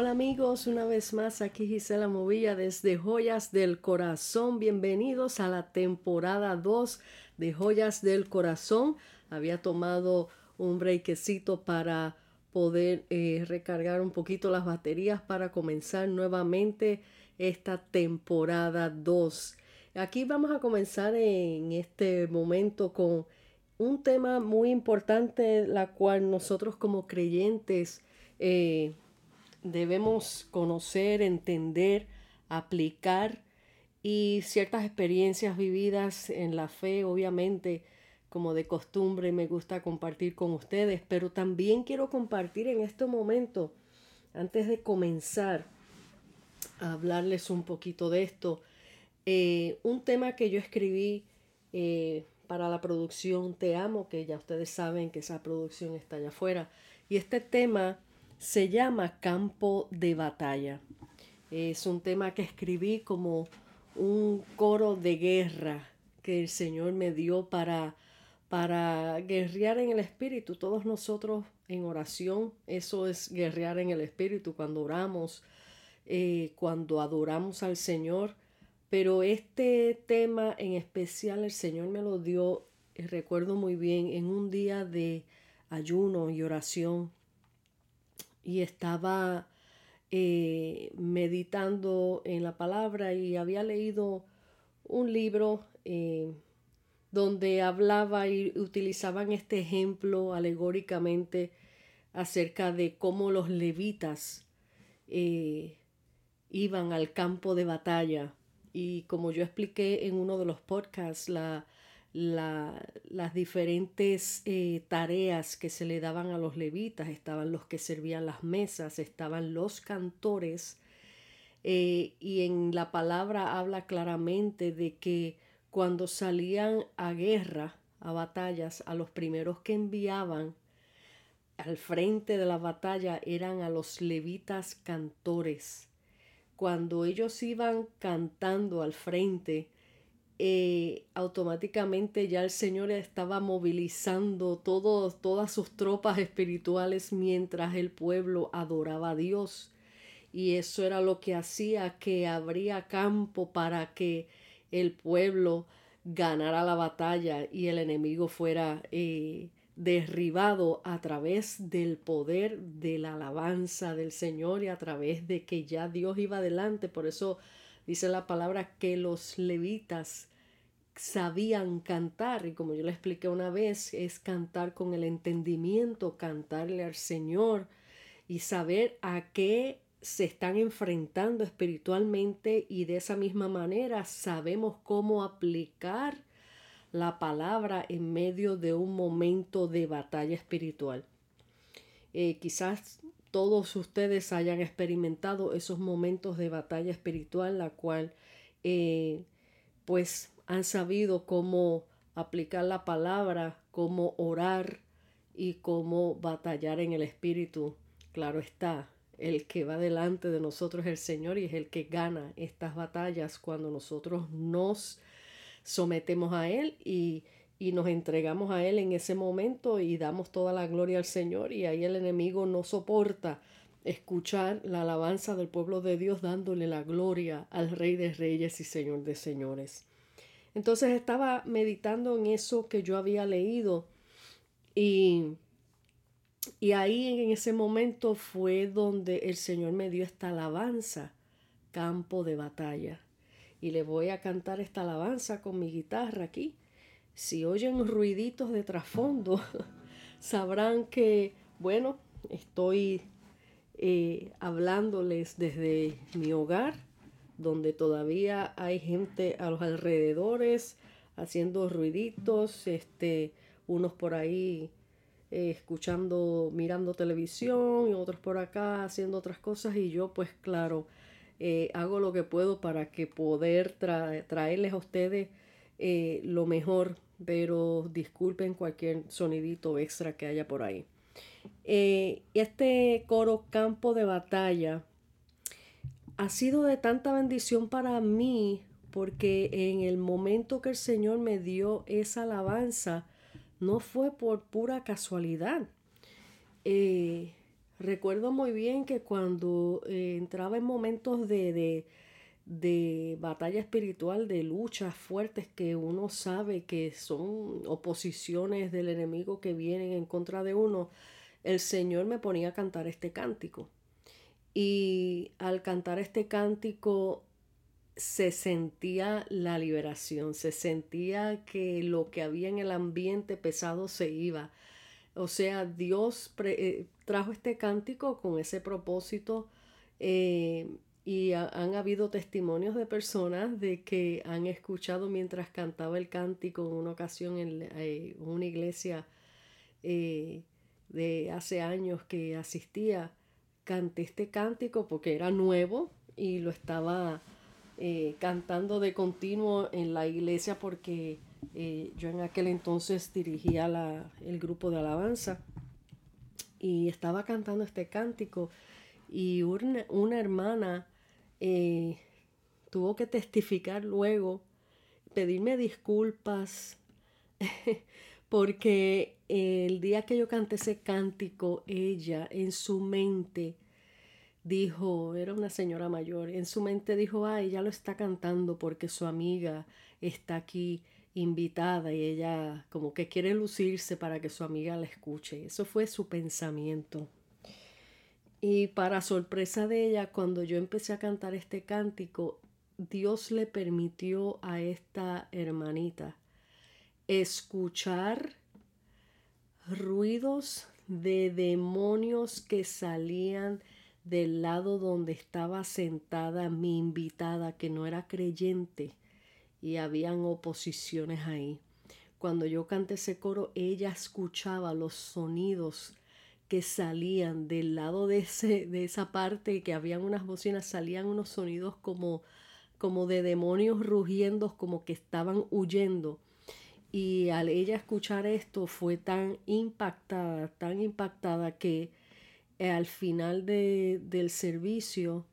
Hola amigos, una vez más aquí Gisela Movilla desde Joyas del Corazón. Bienvenidos a la temporada 2 de Joyas del Corazón. Había tomado un breakcito para poder eh, recargar un poquito las baterías para comenzar nuevamente esta temporada 2. Aquí vamos a comenzar en este momento con un tema muy importante, la cual nosotros como creyentes eh, debemos conocer, entender, aplicar y ciertas experiencias vividas en la fe, obviamente, como de costumbre, me gusta compartir con ustedes, pero también quiero compartir en este momento, antes de comenzar a hablarles un poquito de esto, eh, un tema que yo escribí eh, para la producción Te Amo, que ya ustedes saben que esa producción está allá afuera, y este tema se llama Campo de Batalla. Es un tema que escribí como un coro de guerra que el Señor me dio para, para guerrear en el Espíritu. Todos nosotros en oración, eso es guerrear en el Espíritu cuando oramos, eh, cuando adoramos al Señor. Pero este tema en especial el Señor me lo dio, eh, recuerdo muy bien, en un día de ayuno y oración y estaba eh, meditando en la palabra y había leído un libro eh, donde hablaba y utilizaban este ejemplo alegóricamente acerca de cómo los levitas eh, iban al campo de batalla. Y como yo expliqué en uno de los podcasts, la, las diferentes eh, tareas que se le daban a los levitas, estaban los que servían las mesas, estaban los cantores, eh, y en la palabra habla claramente de que cuando salían a guerra, a batallas, a los primeros que enviaban al frente de la batalla eran a los levitas cantores. Cuando ellos iban cantando al frente, eh, automáticamente ya el Señor estaba movilizando todas sus tropas espirituales mientras el pueblo adoraba a Dios. Y eso era lo que hacía que habría campo para que el pueblo ganara la batalla y el enemigo fuera eh, derribado a través del poder de la alabanza del Señor y a través de que ya Dios iba adelante. Por eso dice la palabra que los levitas sabían cantar y como yo le expliqué una vez, es cantar con el entendimiento, cantarle al Señor y saber a qué se están enfrentando espiritualmente y de esa misma manera sabemos cómo aplicar la palabra en medio de un momento de batalla espiritual. Eh, quizás todos ustedes hayan experimentado esos momentos de batalla espiritual, la cual eh, pues han sabido cómo aplicar la palabra, cómo orar y cómo batallar en el espíritu. Claro está, el que va delante de nosotros es el Señor y es el que gana estas batallas cuando nosotros nos sometemos a Él y, y nos entregamos a Él en ese momento y damos toda la gloria al Señor y ahí el enemigo no soporta escuchar la alabanza del pueblo de Dios dándole la gloria al Rey de Reyes y Señor de Señores. Entonces estaba meditando en eso que yo había leído y, y ahí en ese momento fue donde el Señor me dio esta alabanza, campo de batalla. Y le voy a cantar esta alabanza con mi guitarra aquí. Si oyen ruiditos de trasfondo, sabrán que, bueno, estoy eh, hablándoles desde mi hogar, donde todavía hay gente a los alrededores haciendo ruiditos, este, unos por ahí eh, escuchando, mirando televisión y otros por acá haciendo otras cosas y yo pues claro, eh, hago lo que puedo para que poder traerles a ustedes lo mejor, pero disculpen cualquier sonidito extra que haya por ahí. Eh, este coro Campo de Batalla ha sido de tanta bendición para mí porque en el momento que el Señor me dio esa alabanza no fue por pura casualidad. Eh, recuerdo muy bien que cuando eh, entraba en momentos de, de, de, batalla espiritual, de luchas fuertes que uno sabe que son oposiciones del enemigo que vienen en contra de uno, el Señor me ponía a cantar este cántico. Y al cantar este cántico se sentía la liberación, se sentía que lo que había en el ambiente pesado se iba. O sea, Dios eh, trajo este cántico con ese propósito eh, y han habido testimonios de personas de que han escuchado mientras cantaba el cántico en una ocasión en eh, una iglesia de hace años que asistía, canté este cántico porque era nuevo y lo estaba eh, cantando de continuo en la iglesia porque eh, yo en aquel entonces dirigía la, el grupo de alabanza y estaba cantando este cántico. Y una, hermana eh, tuvo que testificar luego, pedirme disculpas porque el día que yo canté ese cántico, ella en su mente dijo, era una señora mayor, en su mente dijo, ay, ella lo está cantando porque su amiga está aquí invitada y ella como que quiere lucirse para que su amiga la escuche. Eso fue su pensamiento. Y para sorpresa de ella, cuando yo empecé a cantar este cántico, Dios le permitió a esta hermanita escuchar ruidos de demonios que salían del lado donde estaba sentada mi invitada que no era creyente y habían oposiciones ahí. Cuando yo canté ese coro, ella escuchaba los sonidos que salían del lado de, ese, de esa parte, que habían unas bocinas, salían unos sonidos como, como de demonios rugiendo, como que estaban huyendo. Y al ella escuchar esto fue tan impactada, tan impactada que eh, al final del servicio,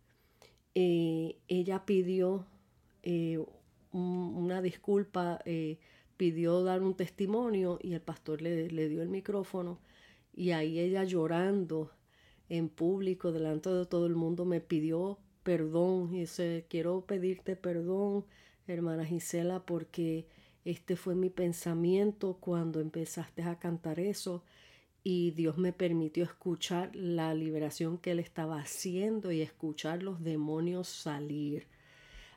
eh, ella pidió eh, una disculpa, pidió dar un testimonio y el pastor le, le, dio el micrófono y ahí ella llorando en público delante de todo el mundo me pidió perdón y dice quiero pedirte perdón hermana Gisela porque este fue mi pensamiento cuando empezaste a cantar eso y Dios me permitió escuchar la liberación que Él estaba haciendo y escuchar los demonios salir.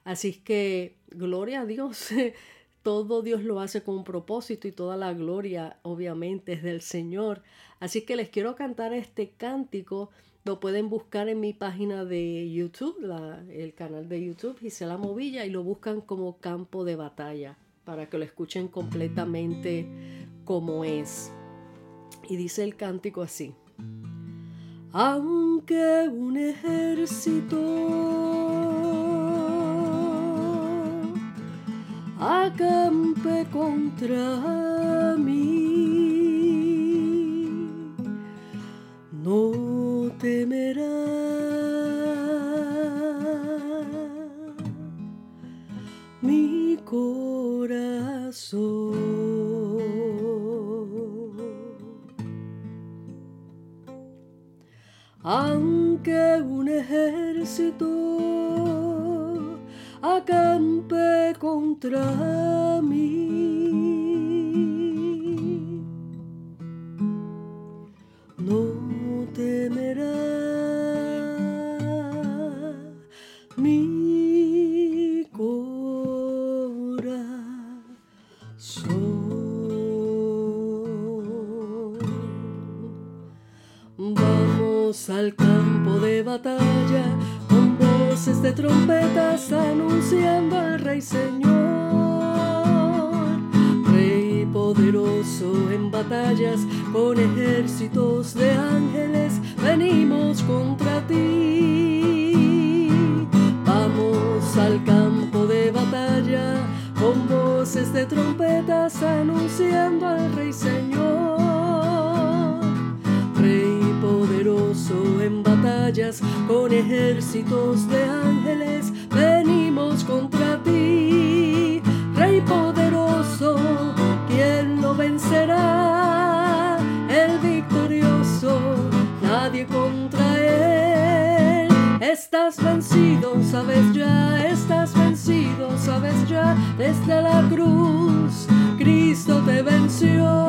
Así que, gloria a Dios, todo Dios lo hace con un propósito y toda la gloria obviamente es del Señor. Así que les quiero cantar este cántico. Lo pueden buscar en mi página de YouTube, el canal de YouTube Gisela Movilla, y lo buscan como campo de batalla para que lo escuchen completamente como es. Y dice el cántico así. Aunque un ejército acampe contra mí, no temerá. Mi corazón. aunque un ejército acampe contra mí. Cristo te venció.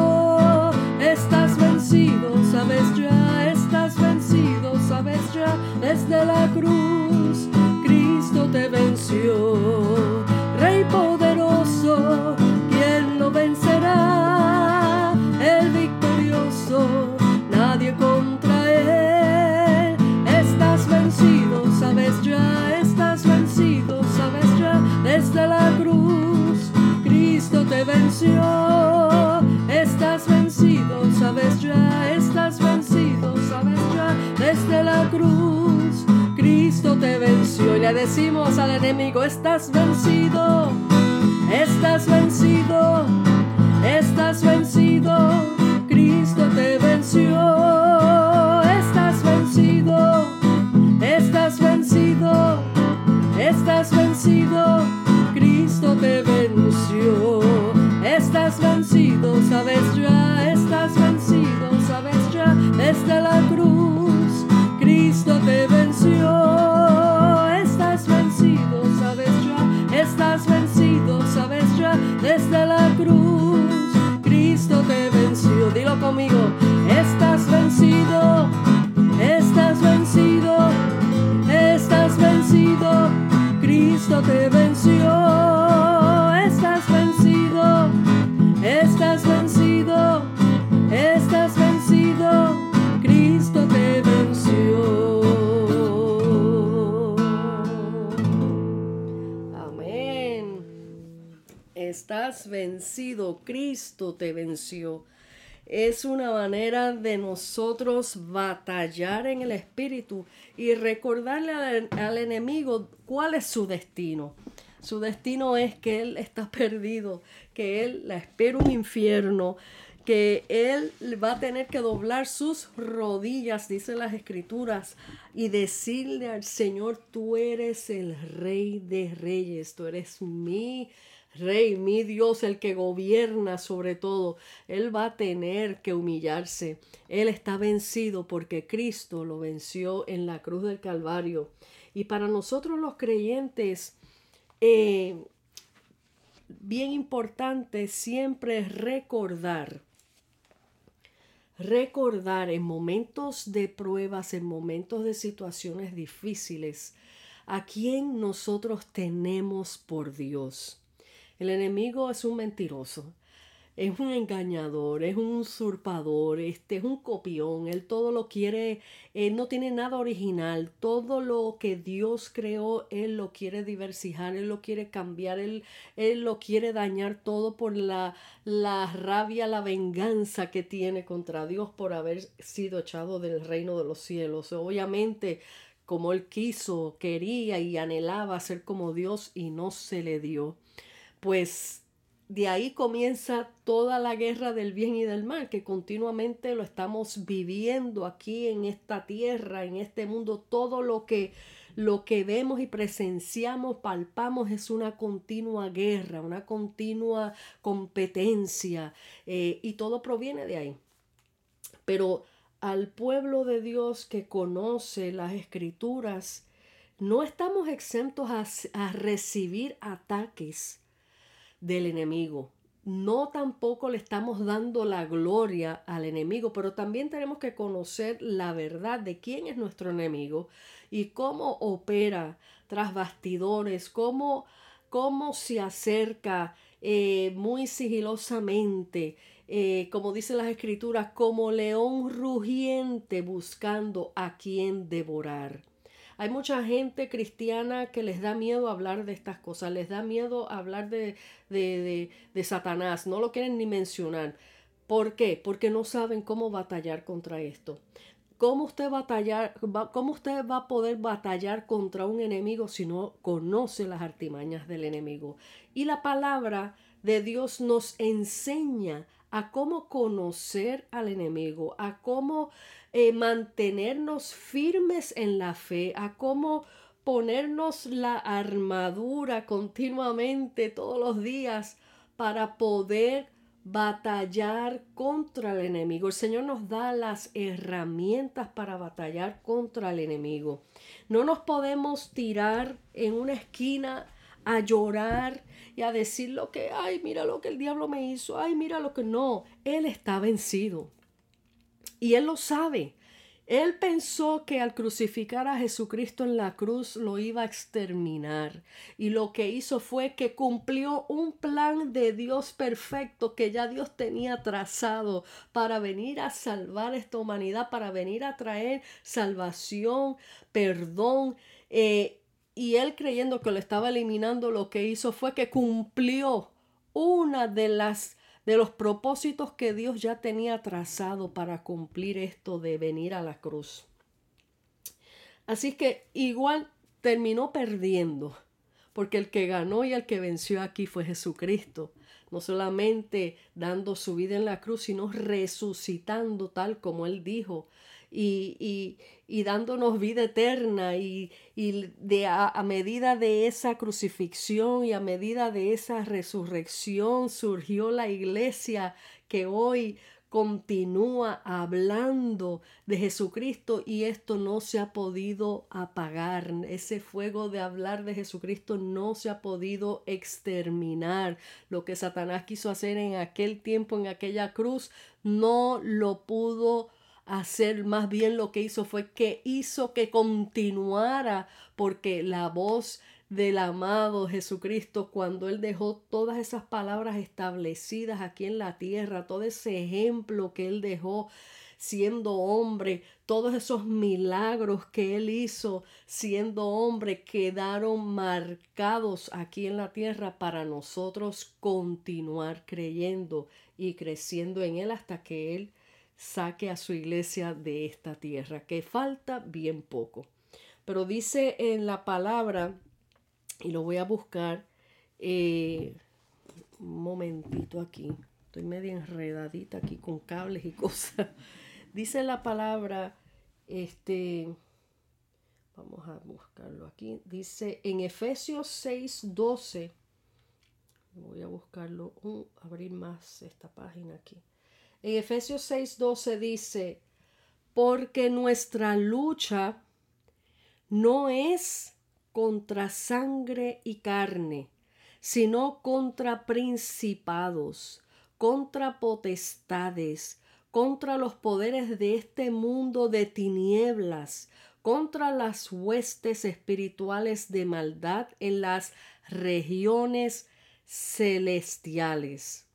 Te venció. Y le decimos al enemigo, estás vencido, estás vencido, estás vencido, Cristo te venció. Estás vencido, estás vencido, estás vencido, Cristo te venció. Estás vencido, sabes ya, Te venció. Estás vencido, estás vencido, estás vencido, Cristo te venció. Amén. Estás vencido, Cristo te venció. Es una manera de nosotros batallar en el espíritu y recordarle al, al enemigo cuál es su destino. Su destino es que él está perdido, que él la espera un infierno, que él va a tener que doblar sus rodillas, dicen las escrituras, y decirle al Señor, tú eres el rey de reyes, tú eres mi rey, mi Dios, el que gobierna sobre todo. Él va a tener que humillarse. Él está vencido porque Cristo lo venció en la cruz del Calvario. Y para nosotros los creyentes, eh, bien importante siempre es recordar, recordar en momentos de pruebas, en momentos de situaciones difíciles, a quién nosotros tenemos por Dios. El enemigo es un mentiroso, es un engañador, es un usurpador, este es un copión, él todo lo quiere, él no tiene nada original, todo lo que Dios creó, él lo quiere diversificar, él lo quiere cambiar, él, él lo quiere dañar todo por la, la rabia, la venganza que tiene contra Dios por haber sido echado del reino de los cielos. Obviamente, como él quiso, quería y anhelaba ser como Dios y no se le dio. Pues de ahí comienza toda la guerra del bien y del mal, que continuamente lo estamos viviendo aquí en esta tierra, en este mundo. Todo lo que, lo que vemos y presenciamos, palpamos, es una continua guerra, una continua competencia, eh, y todo proviene de ahí. Pero al pueblo de Dios que conoce las escrituras, no estamos exentos a, a recibir ataques del enemigo. No tampoco le estamos dando la gloria al enemigo, pero también tenemos que conocer la verdad de quién es nuestro enemigo y cómo opera tras bastidores, cómo, cómo se acerca eh, muy sigilosamente, eh, como dicen las escrituras, como león rugiente buscando a quien devorar. Hay mucha gente cristiana que les da miedo hablar de estas cosas, les da miedo hablar de, de, de, Satanás, no lo quieren ni mencionar. ¿Por qué? Porque no saben cómo batallar contra esto. ¿Cómo usted, batallar, ¿Cómo usted va a poder batallar contra un enemigo si no conoce las artimañas del enemigo? Y la palabra de Dios nos enseña a cómo conocer al enemigo, a cómo eh, mantenernos firmes en la fe, a cómo ponernos la armadura continuamente todos los días para poder batallar contra el enemigo. El Señor nos da las herramientas para batallar contra el enemigo. No nos podemos tirar en una esquina a llorar y a decir lo que, ay, mira lo que el diablo me hizo, ay, mira lo que no. Él está vencido. Y él lo sabe. Él pensó que al crucificar a Jesucristo en la cruz lo iba a exterminar y lo que hizo fue que cumplió un plan de Dios perfecto que ya Dios tenía trazado para venir a salvar esta humanidad, para venir a traer salvación, perdón. Eh, y él creyendo que lo estaba eliminando, lo que hizo fue que cumplió una de las de los propósitos que Dios ya tenía trazado para cumplir esto de venir a la cruz. Así que igual terminó perdiendo, porque el que ganó y el que venció aquí fue Jesucristo, no solamente dando su vida en la cruz, sino resucitando tal como él dijo y, y, dándonos vida eterna y, y de a, medida de esa crucifixión y a medida de esa resurrección surgió la iglesia que hoy continúa hablando de Jesucristo y esto no se ha podido apagar. Ese fuego de hablar de Jesucristo no se ha podido exterminar. Lo que Satanás quiso hacer en aquel tiempo, en aquella cruz, no lo pudo hacer, más bien lo que hizo fue que hizo que continuara, porque la voz del amado Jesucristo, cuando Él dejó todas esas palabras establecidas aquí en la tierra, todo ese ejemplo que Él dejó siendo hombre, todos esos milagros que Él hizo siendo hombre quedaron marcados aquí en la tierra para nosotros continuar creyendo y creciendo en Él hasta que Él saque a su iglesia de esta tierra, que falta bien poco. Pero dice en la palabra, y lo voy a buscar, eh, un momentito aquí, estoy media enredadita aquí con cables y cosas. Dice la palabra, este, vamos a buscarlo aquí, dice en Efesios 6, 12, voy a buscarlo, abrir más esta página aquí. En Efesios 6:12 dice, porque nuestra lucha no es contra sangre y carne, sino contra principados, contra potestades, contra los poderes de este mundo de tinieblas, contra las huestes espirituales de maldad en las regiones celestiales.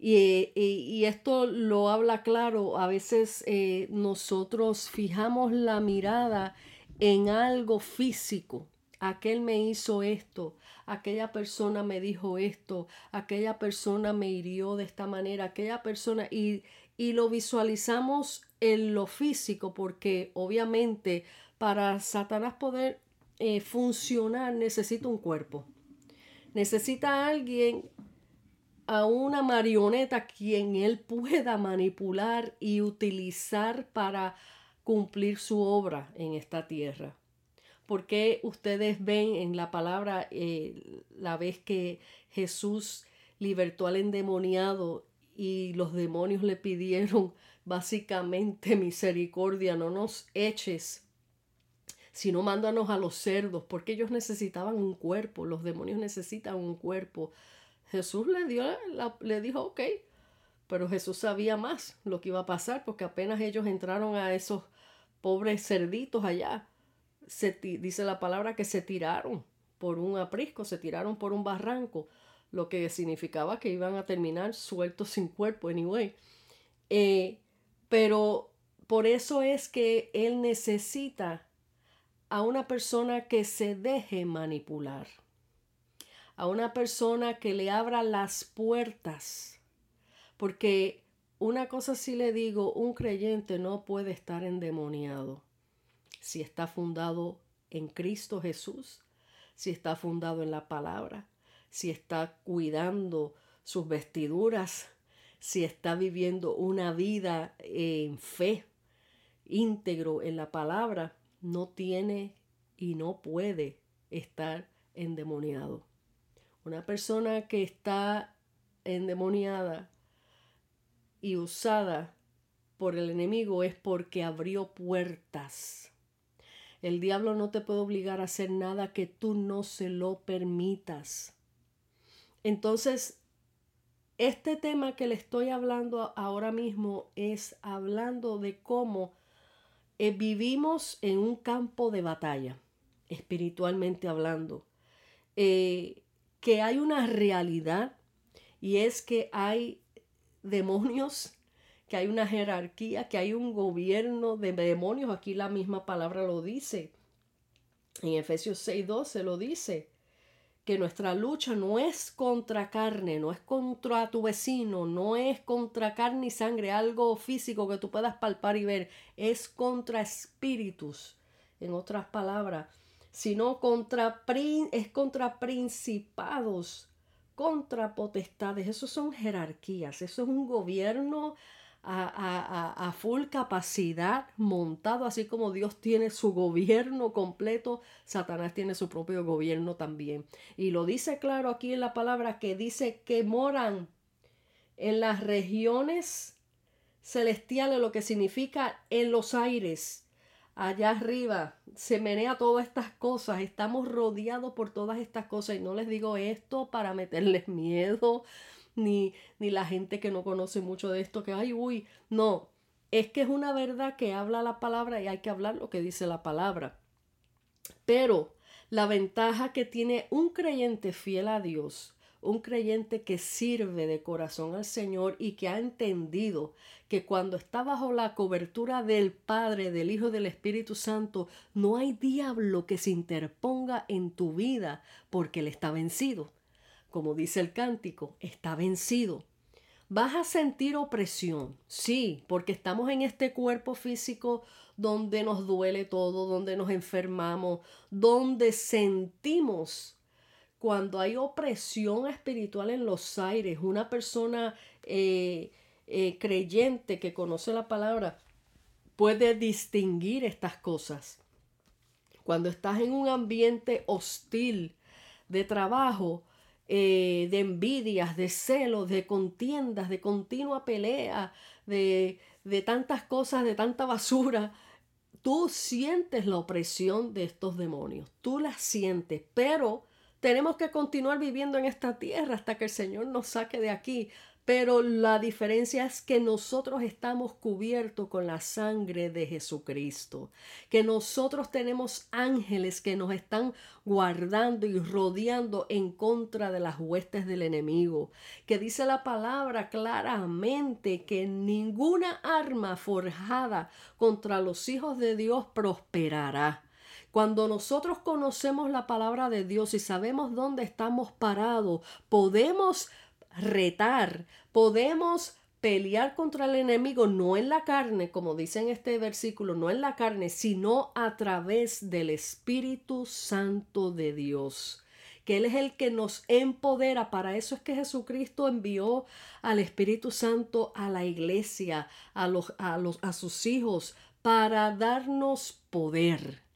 Y, esto lo habla claro, a veces eh, nosotros fijamos la mirada en algo físico. Aquel me hizo esto, aquella persona me dijo esto, aquella persona me hirió de esta manera, aquella persona, y, y lo visualizamos en lo físico, porque obviamente para Satanás poder eh, funcionar necesita un cuerpo. Necesita alguien a una marioneta quien él pueda manipular y utilizar para cumplir su obra en esta tierra. Porque ustedes ven en la palabra eh, la vez que Jesús libertó al endemoniado y los demonios le pidieron básicamente misericordia, no nos eches, sino mándanos a los cerdos, porque ellos necesitaban un cuerpo, los demonios necesitan un cuerpo Jesús le, dio, le dijo, ok, pero Jesús sabía más lo que iba a pasar porque apenas ellos entraron a esos pobres cerditos allá, se, dice la palabra que se tiraron por un aprisco, se tiraron por un barranco, lo que significaba que iban a terminar sueltos sin cuerpo, anyway. Eh, pero por eso es que él necesita a una persona que se deje manipular a una persona que le abra las puertas. Porque una cosa sí le digo, un creyente no puede estar endemoniado si está fundado en Cristo Jesús, si está fundado en la palabra, si está cuidando sus vestiduras, si está viviendo una vida en fe, íntegro en la palabra, no tiene y no puede estar endemoniado. Una persona que está endemoniada y usada por el enemigo es porque abrió puertas. El diablo no te puede obligar a hacer nada que tú no se lo permitas. Entonces, este tema que le estoy hablando ahora mismo es hablando de cómo eh, vivimos en un campo de batalla, espiritualmente hablando, eh, que hay una realidad y es que hay demonios que hay una jerarquía, que hay un gobierno de demonios. Aquí la misma palabra lo dice. En Efesios 6:12 lo dice, que nuestra lucha no es contra carne, no es contra tu vecino, no es contra carne y sangre, algo físico que tú puedas palpar y ver, es contra espíritus, en otras palabras, sino contra es contra principados, contra potestades, eso son jerarquías, eso es un gobierno a, full capacidad montado, así como Dios tiene su gobierno completo, Satanás tiene su propio gobierno también. Y lo dice claro aquí en la palabra que dice que moran en las regiones celestiales, lo que significa en los aires. Allá arriba se menea todas estas cosas, estamos rodeados por todas estas cosas y no les digo esto para meterles miedo, ni, ni la gente que no conoce mucho de esto, que, ay, uy, no, es que es una verdad que habla la palabra y hay que hablar lo que dice la palabra. Pero la ventaja que tiene un creyente fiel a Dios, un creyente que sirve de corazón al Señor y que ha entendido que cuando está bajo la cobertura del Padre, del Hijo del Espíritu Santo, no hay diablo que se interponga en tu vida porque Él está vencido como dice el cántico, está vencido. Vas a sentir opresión, sí, porque estamos en este cuerpo físico donde nos duele todo, donde nos enfermamos, donde sentimos cuando hay opresión espiritual en los aires, una persona eh, eh, creyente que conoce la palabra puede distinguir estas cosas. Cuando estás en un ambiente hostil de trabajo, eh, de envidias, de celos, de contiendas, de continua pelea, de, de tantas cosas, de tanta basura. Tú sientes la opresión de estos demonios, tú la sientes, pero tenemos que continuar viviendo en esta tierra hasta que el Señor nos saque de aquí pero la diferencia es que nosotros estamos cubiertos con la sangre de Jesucristo, que nosotros tenemos ángeles que nos están guardando y rodeando en contra de las huestes del enemigo, que dice la palabra claramente que ninguna arma forjada contra los hijos de Dios prosperará. Cuando nosotros conocemos la palabra de Dios y sabemos dónde estamos parados, podemos retar, podemos pelear contra el enemigo no en la carne, como dice en este versículo, no en la carne, sino a través del Espíritu Santo de Dios que Él es el que nos empodera. Para eso es que Jesucristo envió al Espíritu Santo a la iglesia, a, los, a, los, a sus hijos, para darnos poder.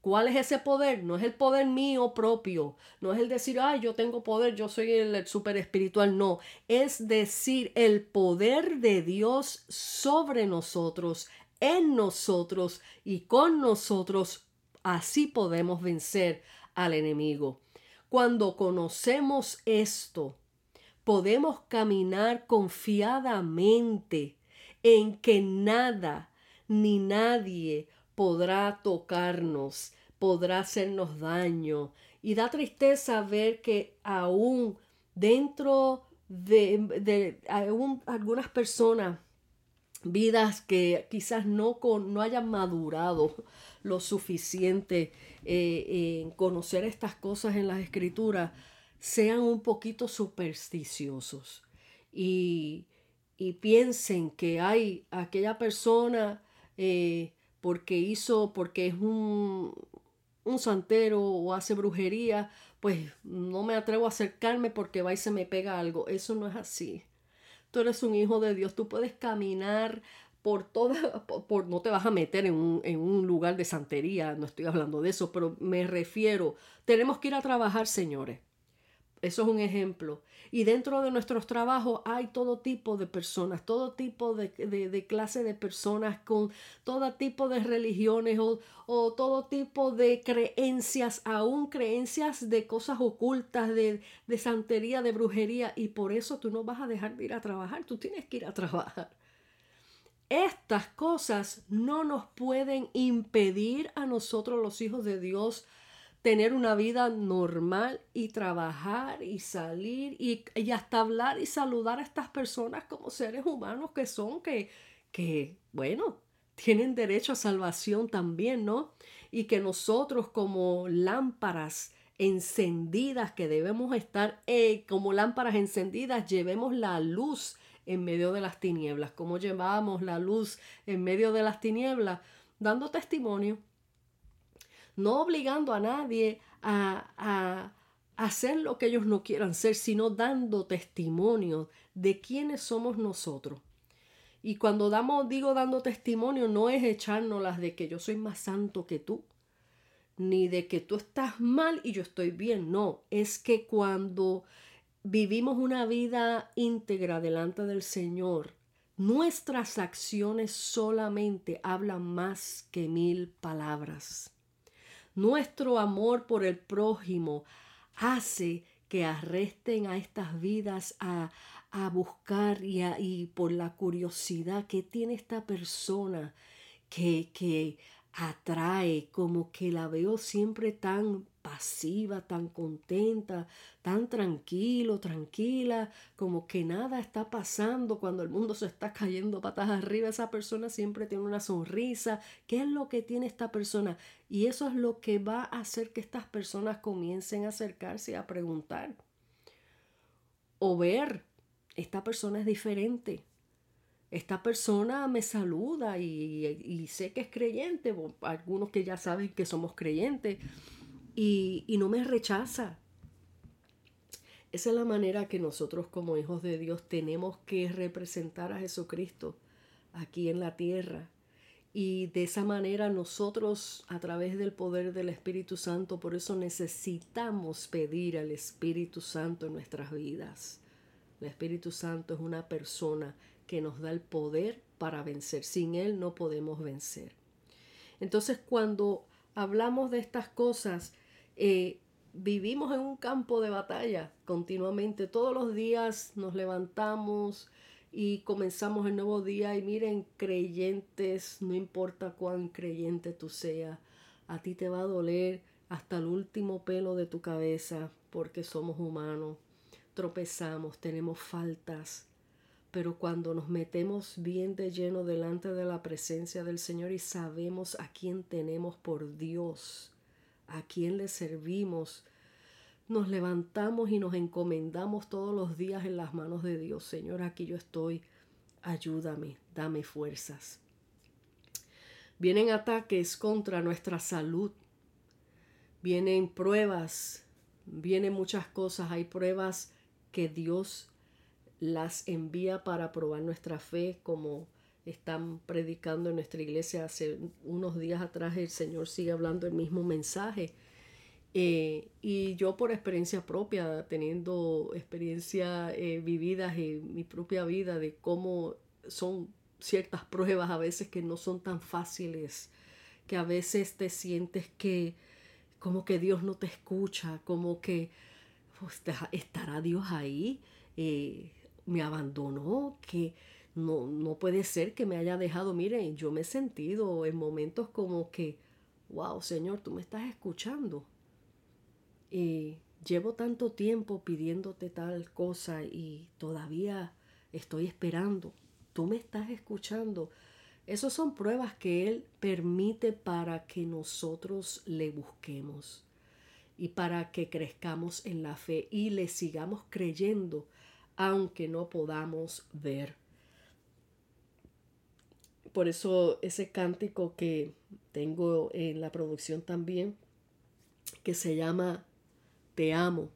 ¿Cuál es ese poder? No es el poder mío propio, no es el decir, ay, yo tengo poder, yo soy el, super espiritual, no, es decir, el poder de Dios sobre nosotros, en nosotros y con nosotros, así podemos vencer al enemigo. Cuando conocemos esto, podemos caminar confiadamente en que nada ni nadie podrá tocarnos, podrá hacernos daño. Y da tristeza ver que aún dentro de, algunas personas, vidas que quizás no, no hayan madurado lo suficiente eh, en conocer estas cosas en las escrituras, sean un poquito supersticiosos y, piensen que hay aquella persona eh, porque hizo, porque es un, un santero o hace brujería, pues no me atrevo a acercarme porque va y se me pega algo. Eso no es así. Tú eres un hijo de Dios, tú puedes caminar por toda, por, no te vas a meter en un, en un lugar de santería, no estoy hablando de eso, pero me refiero, tenemos que ir a trabajar, señores. Eso es un ejemplo. Y dentro de nuestros trabajos hay todo tipo de personas, todo tipo de, de, clase de personas con todo tipo de religiones o, todo tipo de creencias, aún creencias de cosas ocultas, de, de santería, de brujería. Y por eso tú no vas a dejar de ir a trabajar, tú tienes que ir a trabajar. Estas cosas no nos pueden impedir a nosotros los hijos de Dios tener una vida normal y trabajar y salir y, hasta hablar y saludar a estas personas como seres humanos que son, que, que, bueno, tienen derecho a salvación también, ¿no? Y que nosotros como lámparas encendidas, que debemos estar eh, como lámparas encendidas, llevemos la luz en medio de las tinieblas, como llevamos la luz en medio de las tinieblas, dando testimonio no obligando a nadie a, a, hacer lo que ellos no quieran ser, sino dando testimonio de quiénes somos nosotros. Y cuando damos, digo dando testimonio, no es echarnos las de que yo soy más santo que tú, ni de que tú estás mal y yo estoy bien. No, es que cuando vivimos una vida íntegra delante del Señor, nuestras acciones solamente hablan más que mil palabras. Nuestro amor por el prójimo hace que arresten a estas vidas a, a buscar y, y, por la curiosidad que tiene esta persona que, que atrae, como que la veo siempre tan pasiva, tan contenta, tan tranquilo, tranquila, como que nada está pasando cuando el mundo se está cayendo patas arriba. Esa persona siempre tiene una sonrisa. ¿Qué es lo que tiene esta persona? Y eso es lo que va a hacer que estas personas comiencen a acercarse a preguntar. O ver, esta persona es diferente. Esta persona me saluda y, y sé que es creyente, algunos que ya saben que somos creyentes y, no me rechaza. Esa es la manera que nosotros como hijos de Dios tenemos que representar a Jesucristo aquí en la tierra. Y de esa manera nosotros, a través del poder del Espíritu Santo, por eso necesitamos pedir al Espíritu Santo en nuestras vidas. El Espíritu Santo es una persona que nos da el poder para vencer. Sin Él no podemos vencer. Entonces cuando hablamos de estas cosas, eh, vivimos en un campo de batalla continuamente. Todos los días nos levantamos y comenzamos el nuevo día y miren, creyentes, no importa cuán creyente tú seas, a ti te va a doler hasta el último pelo de tu cabeza porque somos humanos, tropezamos, tenemos faltas. Pero cuando nos metemos bien de lleno delante de la presencia del Señor y sabemos a quién tenemos por Dios, a quién le servimos, nos levantamos y nos encomendamos todos los días en las manos de Dios. Señor, aquí yo estoy, ayúdame, dame fuerzas. Vienen ataques contra nuestra salud, vienen pruebas, vienen muchas cosas, hay pruebas que Dios las envía para probar nuestra fe, como están predicando en nuestra iglesia hace unos días atrás, el Señor sigue hablando el mismo mensaje. Eh, y yo por experiencia propia, teniendo experiencias eh, vividas en mi propia vida de cómo son ciertas pruebas a veces que no son tan fáciles, que a veces te sientes que como que Dios no te escucha, como que pues, estará Dios ahí, eh, me abandonó, que no, no puede ser que me haya dejado, miren, yo me he sentido en momentos como que, wow, Señor, tú me estás escuchando. Y llevo tanto tiempo pidiéndote tal cosa y todavía estoy esperando. Tú me estás escuchando. Esas son pruebas que Él permite para que nosotros le busquemos y para que crezcamos en la fe y le sigamos creyendo aunque no podamos ver. Por eso ese cántico que tengo en la producción también, que se llama Te amo,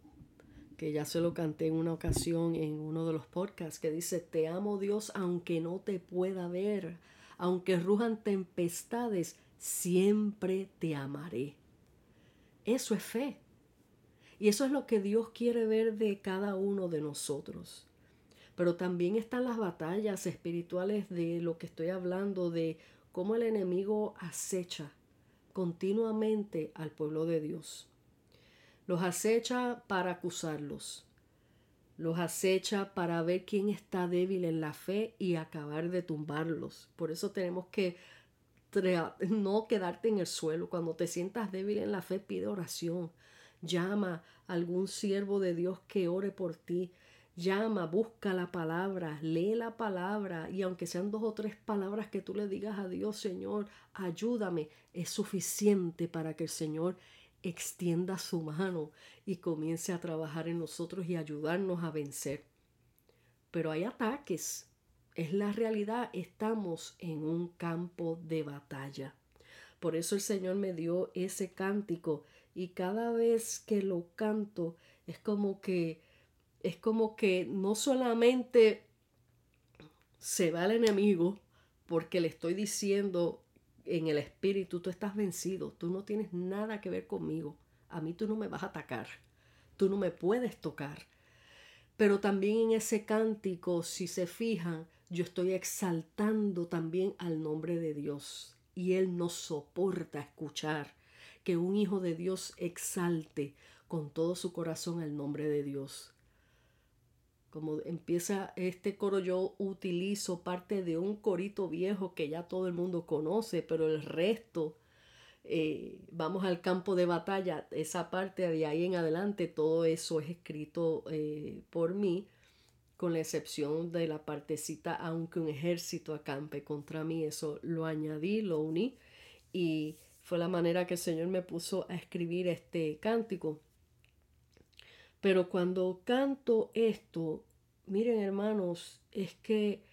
que ya se lo canté en una ocasión en uno de los podcasts, que dice, Te amo Dios aunque no te pueda ver, aunque rujan tempestades, siempre te amaré. Eso es fe. Y eso es lo que Dios quiere ver de cada uno de nosotros. Pero también están las batallas espirituales de lo que estoy hablando, de cómo el enemigo acecha continuamente al pueblo de Dios. Los acecha para acusarlos. Los acecha para ver quién está débil en la fe y acabar de tumbarlos. Por eso tenemos que no quedarte en el suelo. Cuando te sientas débil en la fe, pide oración. Llama algún siervo de Dios que ore por ti. Llama, busca la palabra, lee la palabra y aunque sean dos o tres palabras que tú le digas a Dios, Señor, ayúdame, es suficiente para que el Señor extienda su mano y comience a trabajar en nosotros y ayudarnos a vencer. Pero hay ataques, es la realidad, estamos en un campo de batalla. Por eso el Señor me dio ese cántico y cada vez que lo canto es como que es como que no solamente se va el enemigo porque le estoy diciendo en el espíritu, tú estás vencido, tú no tienes nada que ver conmigo, a mí tú no me vas a atacar, tú no me puedes tocar. Pero también en ese cántico, si se fijan, yo estoy exaltando también al nombre de Dios y Él no soporta escuchar que un hijo de Dios exalte con todo su corazón el nombre de Dios. Como empieza este coro, yo utilizo parte de un corito viejo que ya todo el mundo conoce, pero el resto, eh, vamos al campo de batalla, esa parte de ahí en adelante, todo eso es escrito eh, por mí, con la excepción de la partecita, aunque un ejército acampe contra mí, eso lo añadí, lo uní, y fue la manera que el Señor me puso a escribir este cántico. Pero cuando canto esto, miren hermanos, es que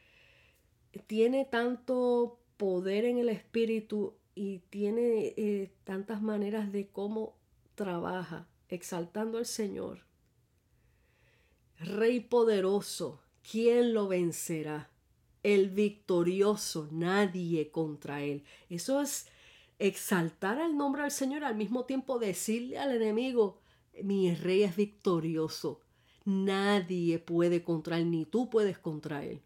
tiene tanto poder en el espíritu y tiene eh, tantas maneras de cómo trabaja, exaltando al Señor. Rey poderoso, ¿quién lo vencerá? El victorioso, nadie contra él. Eso es exaltar al nombre del Señor, al mismo tiempo decirle al enemigo, mi rey es victorioso. Nadie puede contra él, ni tú puedes contra él.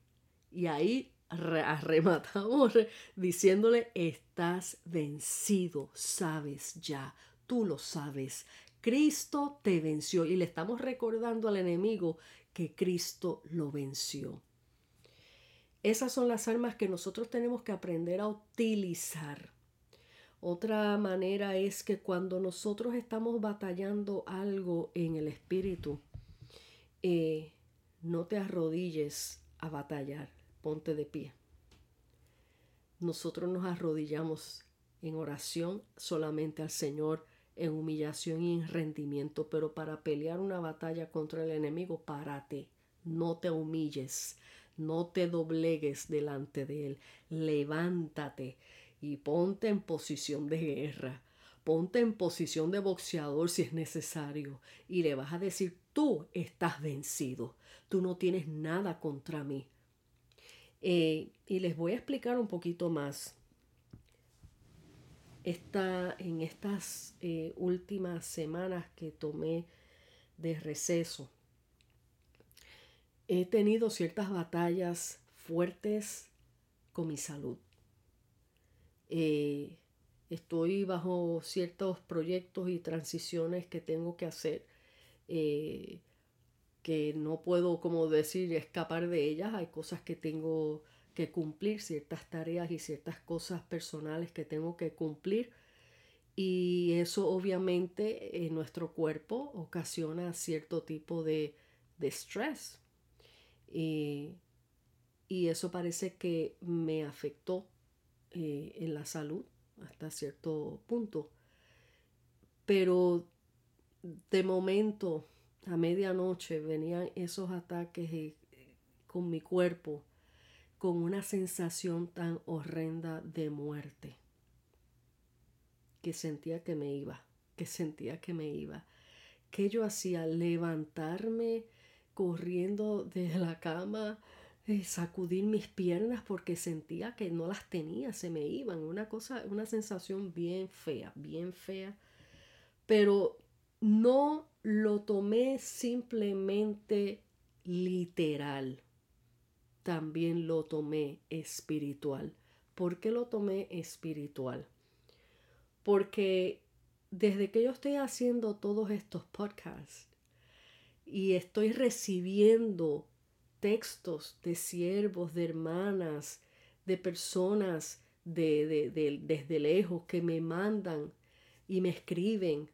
Y ahí arrematamos diciéndole, estás vencido, sabes ya, tú lo sabes. Cristo te venció y le estamos recordando al enemigo que Cristo lo venció. Esas son las armas que nosotros tenemos que aprender a utilizar otra manera es que cuando nosotros estamos batallando algo en el espíritu, eh, no te arrodilles a batallar, ponte de pie. Nosotros nos arrodillamos en oración solamente al Señor, en humillación y en rendimiento, pero para pelear una batalla contra el enemigo, párate, no te humilles, no te doblegues delante de él, levántate y ponte en posición de guerra. Ponte en posición de boxeador si es necesario y le vas a decir, tú estás vencido, tú no tienes nada contra mí. Eh, y les voy a explicar un poquito más. Esta, en estas eh, últimas semanas que tomé de receso, he tenido ciertas batallas fuertes con mi salud. Eh, estoy bajo ciertos proyectos y transiciones que tengo que hacer, eh, que no puedo, como decir, escapar de ellas. Hay cosas que tengo que cumplir, ciertas tareas y ciertas cosas personales que tengo que cumplir. Y eso obviamente en nuestro cuerpo ocasiona cierto tipo de, de estrés. y eso parece que me afectó eh, en la salud hasta cierto punto. Pero de momento, a medianoche, venían esos ataques eh, con mi cuerpo, con una sensación tan horrenda de muerte, que sentía que me iba, que sentía que me iba. ¿Qué yo hacía? Levantarme corriendo de la cama, sacudir mis piernas porque sentía que no las tenía, se me iban, una cosa, una sensación bien fea, bien fea. Pero no lo tomé simplemente literal, también lo tomé espiritual. ¿Por qué lo tomé espiritual? Porque desde que yo estoy haciendo todos estos podcasts y estoy recibiendo textos de siervos, de hermanas, de personas de, desde lejos que me mandan y me escriben,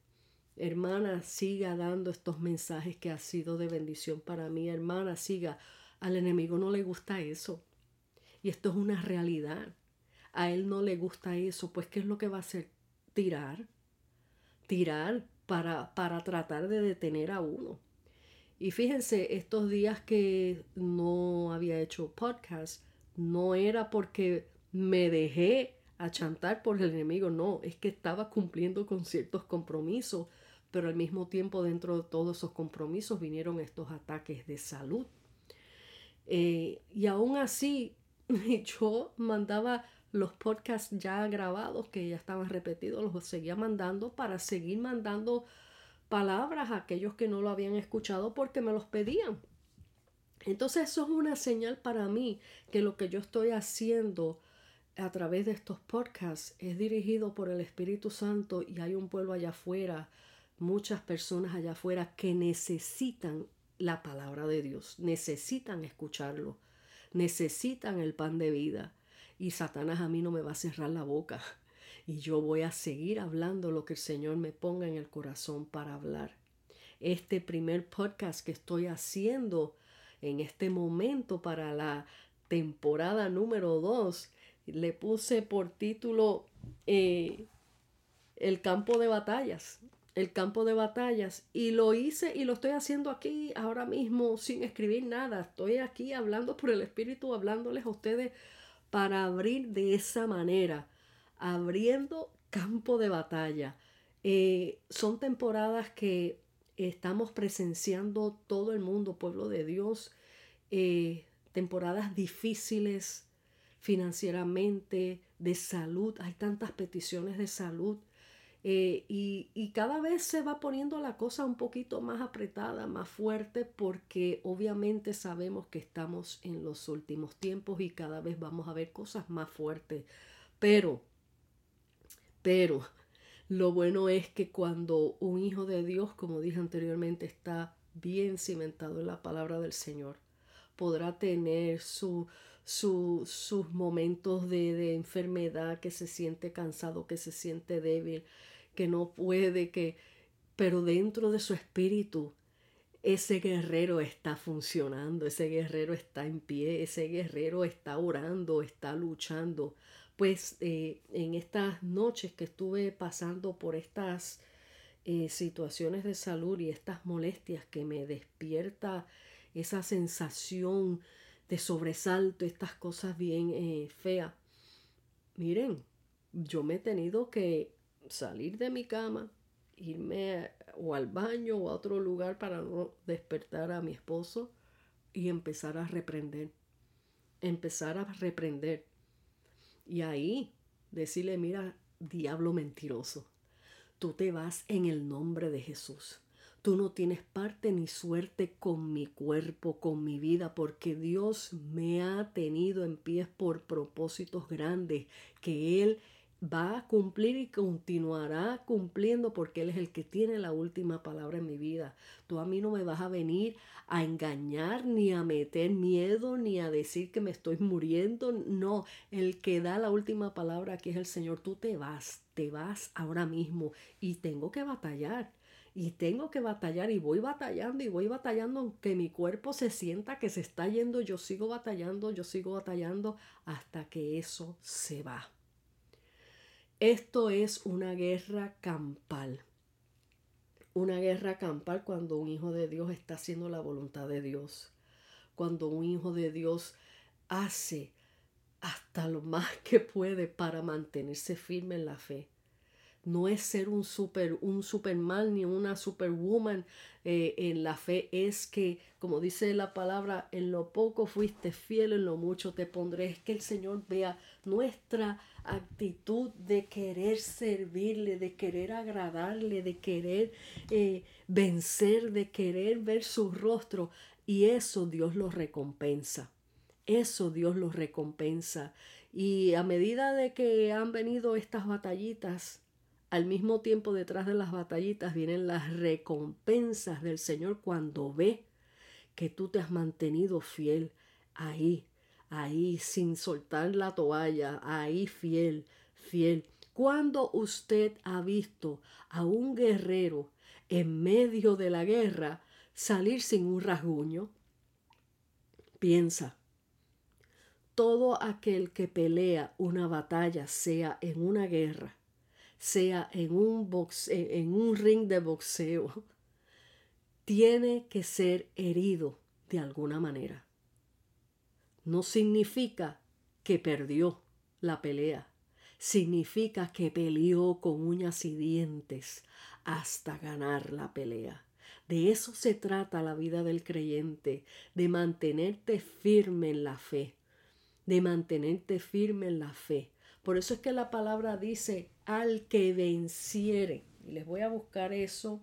hermana, siga dando estos mensajes que ha sido de bendición para mí, hermana, siga. Al enemigo no le gusta eso. Y esto es una realidad. A él no le gusta eso, pues ¿qué es lo que va a hacer? Tirar. Tirar para, para tratar de detener a uno. Y fíjense, estos días que no había hecho podcast, no era porque me dejé achantar por el enemigo, no, es que estaba cumpliendo con ciertos compromisos, pero al mismo tiempo dentro de todos esos compromisos vinieron estos ataques de salud. Eh, y aún así, yo mandaba los podcasts ya grabados, que ya estaban repetidos, los seguía mandando para seguir mandando palabras a aquellos que no lo habían escuchado porque me los pedían. Entonces eso es una señal para mí que lo que yo estoy haciendo a través de estos podcasts es dirigido por el Espíritu Santo y hay un pueblo allá afuera, muchas personas allá afuera que necesitan la palabra de Dios, necesitan escucharlo, necesitan el pan de vida. Y Satanás a mí no me va a cerrar la boca. Y yo voy a seguir hablando lo que el Señor me ponga en el corazón para hablar. Este primer podcast que estoy haciendo en este momento para la temporada número 2 le puse por título eh, El campo de batallas. El campo de batallas. Y lo hice y lo estoy haciendo aquí ahora mismo sin escribir nada. Estoy aquí hablando por el Espíritu, hablándoles a ustedes para abrir de esa manera. Abriendo campo de batalla. Eh, son temporadas que estamos presenciando todo el mundo, pueblo de Dios, eh, temporadas difíciles financieramente, de salud, hay tantas peticiones de salud. Eh, y, y, cada vez se va poniendo la cosa un poquito más apretada, más fuerte, porque obviamente sabemos que estamos en los últimos tiempos y cada vez vamos a ver cosas más fuertes. Pero, pero, lo bueno es que cuando un hijo de Dios, como dije anteriormente, está bien cimentado en la palabra del Señor, podrá tener su, sus momentos de, de, enfermedad, que se siente cansado, que se siente débil, que no puede, que... Pero dentro de su espíritu, ese guerrero está funcionando, ese guerrero está en pie, ese guerrero está orando, está luchando, pues eh, en estas noches que estuve pasando por estas eh, situaciones de salud y estas molestias que me despierta esa sensación de sobresalto, estas cosas bien eh, feas. Miren, yo me he tenido que salir de mi cama, irme o al baño o a otro lugar para no despertar a mi esposo y empezar a reprender. Empezar a reprender. Y ahí decirle, mira, diablo mentiroso, tú te vas en el nombre de Jesús. Tú no tienes parte ni suerte con mi cuerpo, con mi vida, porque Dios me ha tenido en pies por propósitos grandes que Él va a cumplir y continuará cumpliendo porque Él es el que tiene la última palabra en mi vida. Tú a mí no me vas a venir a engañar ni a meter miedo ni a decir que me estoy muriendo. No, el que da la última palabra aquí es el Señor. Tú te vas, te vas ahora mismo y tengo que batallar. Y tengo que batallar y voy batallando y voy batallando aunque mi cuerpo se sienta que se está yendo, yo sigo batallando, yo sigo batallando hasta que eso se va. Esto es una guerra campal. Una guerra campal cuando un hijo de Dios está haciendo la voluntad de Dios. Cuando un hijo de Dios hace hasta lo más que puede para mantenerse firme en la fe. No es ser un super, un superman ni una superwoman eh, en la fe, es que, como dice la palabra, en lo poco fuiste fiel, en lo mucho te pondré. Es que el Señor vea nuestra actitud de querer servirle, de querer agradarle, de querer eh, vencer, de querer ver su rostro. Y eso Dios lo recompensa. Eso Dios lo recompensa. Y a medida de que han venido estas batallitas, al mismo tiempo detrás de las batallitas vienen las recompensas del Señor cuando ve que tú te has mantenido fiel ahí, ahí, sin soltar la toalla, ahí fiel, fiel. Cuando usted ha visto a un guerrero en medio de la guerra salir sin un rasguño, piensa, todo aquel que pelea una batalla, sea en una guerra, sea en un, en un ring de boxeo, tiene que ser herido de alguna manera. No significa que perdió la pelea, significa que peleó con uñas y dientes hasta ganar la pelea. De eso se trata la vida del creyente, de mantenerte firme en la fe, de mantenerte firme en la fe. Por eso es que la palabra dice al que venciere. Y les voy a buscar eso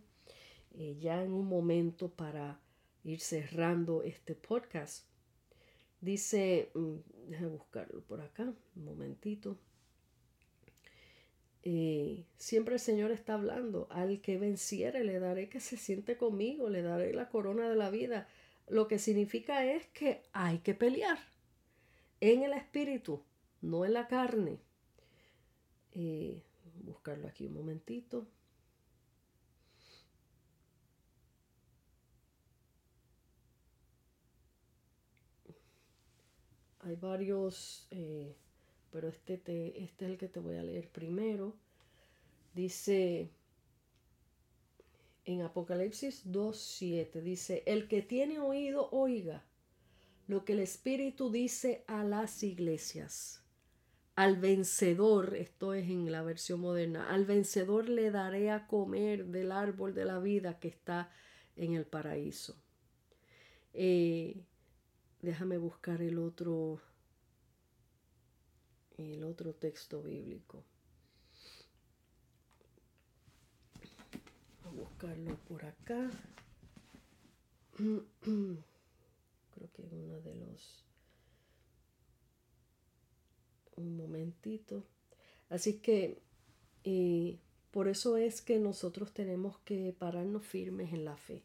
eh, ya en un momento para ir cerrando este podcast. Dice, mm, déjame buscarlo por acá, un momentito. Eh, siempre el Señor está hablando, al que venciere le daré que se siente conmigo, le daré la corona de la vida. Lo que significa es que hay que pelear en el espíritu, no en la carne. Eh, buscarlo aquí un momentito. Hay varios, eh, pero este, te, este es el que te voy a leer primero. Dice en Apocalipsis 2.7, dice, el que tiene oído, oiga lo que el Espíritu dice a las iglesias. Al vencedor, esto es en la versión moderna, al vencedor le daré a comer del árbol de la vida que está en el paraíso. Eh, déjame buscar el otro, el otro texto bíblico. a buscarlo por acá. creo que uno de los un momentito. Así que y por eso es que nosotros tenemos que pararnos firmes en la fe.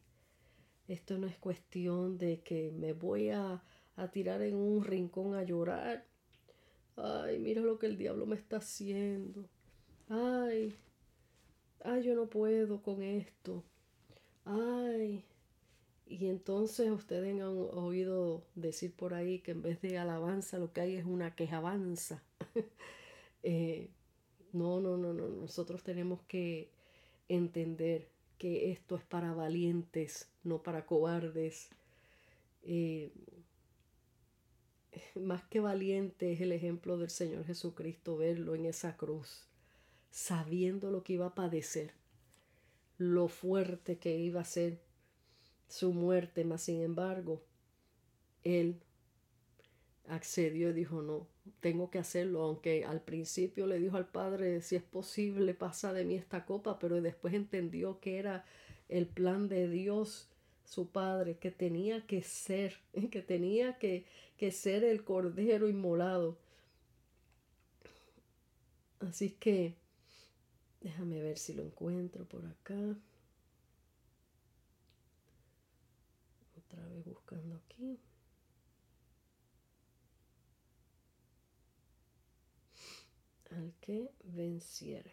Esto no es cuestión de que me voy a, a tirar en un rincón a llorar. Ay mira lo que el diablo me está haciendo. Ay ay yo no puedo con esto. Ay y entonces ustedes han oído decir por ahí que en vez de alabanza lo que hay es una quejabanza. eh, no, no, no, no. Nosotros tenemos que entender que esto es para valientes, no para cobardes. Eh, más que valiente es el ejemplo del Señor Jesucristo, verlo en esa cruz, sabiendo lo que iba a padecer, lo fuerte que iba a ser su muerte, mas sin embargo, él accedió y dijo, no, tengo que hacerlo, aunque al principio le dijo al padre, si es posible, pasa de mí esta copa, pero después entendió que era el plan de Dios, su padre, que tenía que ser, que tenía que, que ser el cordero inmolado. Así que, déjame ver si lo encuentro por acá. Otra buscando aquí. Al que venciere.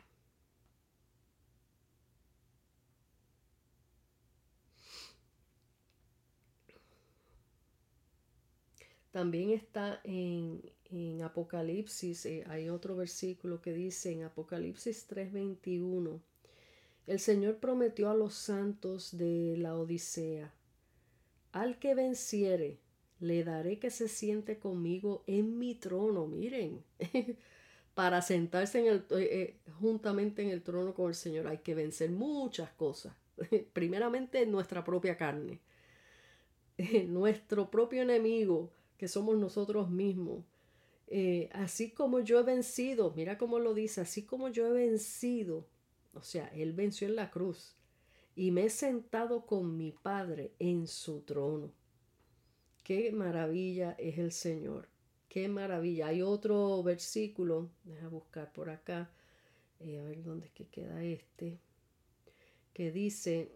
También está en, en Apocalipsis, eh, hay otro versículo que dice en Apocalipsis 3:21, el Señor prometió a los santos de la Odisea, al que venciere, le daré que se siente conmigo en mi trono. Miren, para sentarse en el, eh, eh, juntamente en el trono con el Señor hay que vencer muchas cosas. Primeramente nuestra propia carne, nuestro propio enemigo, que somos nosotros mismos. Eh, así como yo he vencido, mira cómo lo dice, así como yo he vencido, o sea, Él venció en la cruz y me he sentado con mi Padre en su trono. Qué maravilla es el Señor. Qué maravilla. Hay otro versículo, deja buscar por acá, eh, a ver dónde es que queda este, que dice,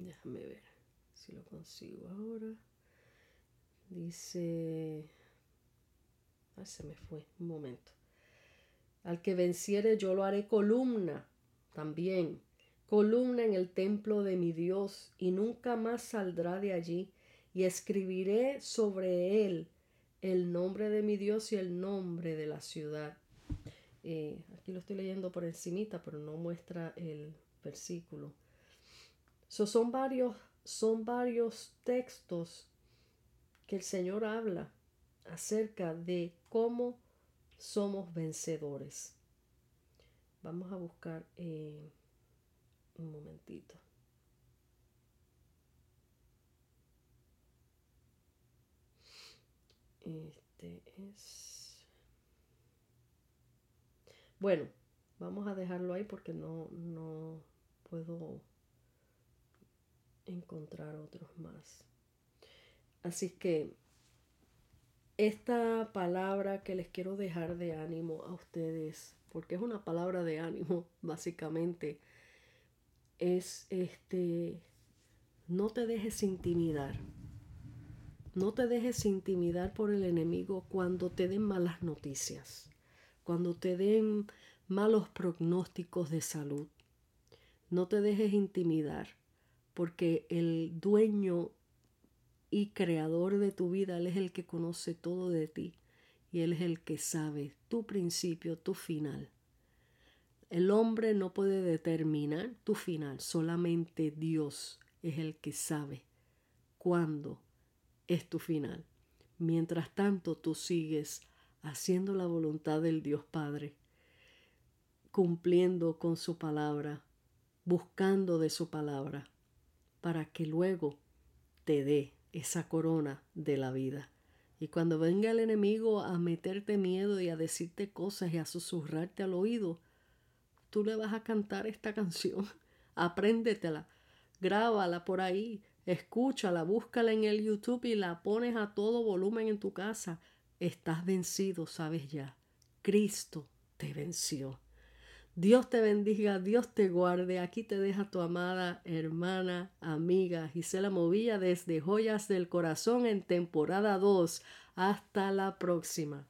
déjame ver si lo consigo ahora. Dice, ah, se me fue, un momento. Al que venciere yo lo haré columna también, columna en el templo de mi Dios, y nunca más saldrá de allí y escribiré sobre él el nombre de mi Dios y el nombre de la ciudad. Eh, aquí lo estoy leyendo por encimita, pero no muestra el versículo. son, varios, son varios textos que el Señor habla acerca de cómo somos vencedores. Vamos a buscar eh, un momentito. Este es... Bueno, vamos a dejarlo ahí porque no, no puedo encontrar otros más. Así que esta palabra que les quiero dejar de ánimo a ustedes, porque es una palabra de ánimo, básicamente, es este, no te dejes intimidar. No te dejes intimidar por el enemigo cuando te den malas noticias, cuando te den malos pronósticos de salud. No te dejes intimidar porque el dueño y creador de tu vida, Él es el que conoce todo de ti y Él es el que sabe tu principio, tu final. El hombre no puede determinar tu final, solamente Dios es el que sabe cuándo es tu final. Mientras tanto, tú sigues haciendo la voluntad del Dios Padre, cumpliendo con su palabra, buscando de su palabra, para que luego te dé esa corona de la vida. Y cuando venga el enemigo a meterte miedo y a decirte cosas y a susurrarte al oído, tú le vas a cantar esta canción. Apréndetela, grábala por ahí, Escúchala, búscala en el YouTube y la pones a todo volumen en tu casa. Estás vencido, sabes ya. Cristo te venció. Dios te bendiga, Dios te guarde. Aquí te deja tu amada hermana, amiga Gisela Movilla desde Joyas del Corazón en temporada 2. Hasta la próxima.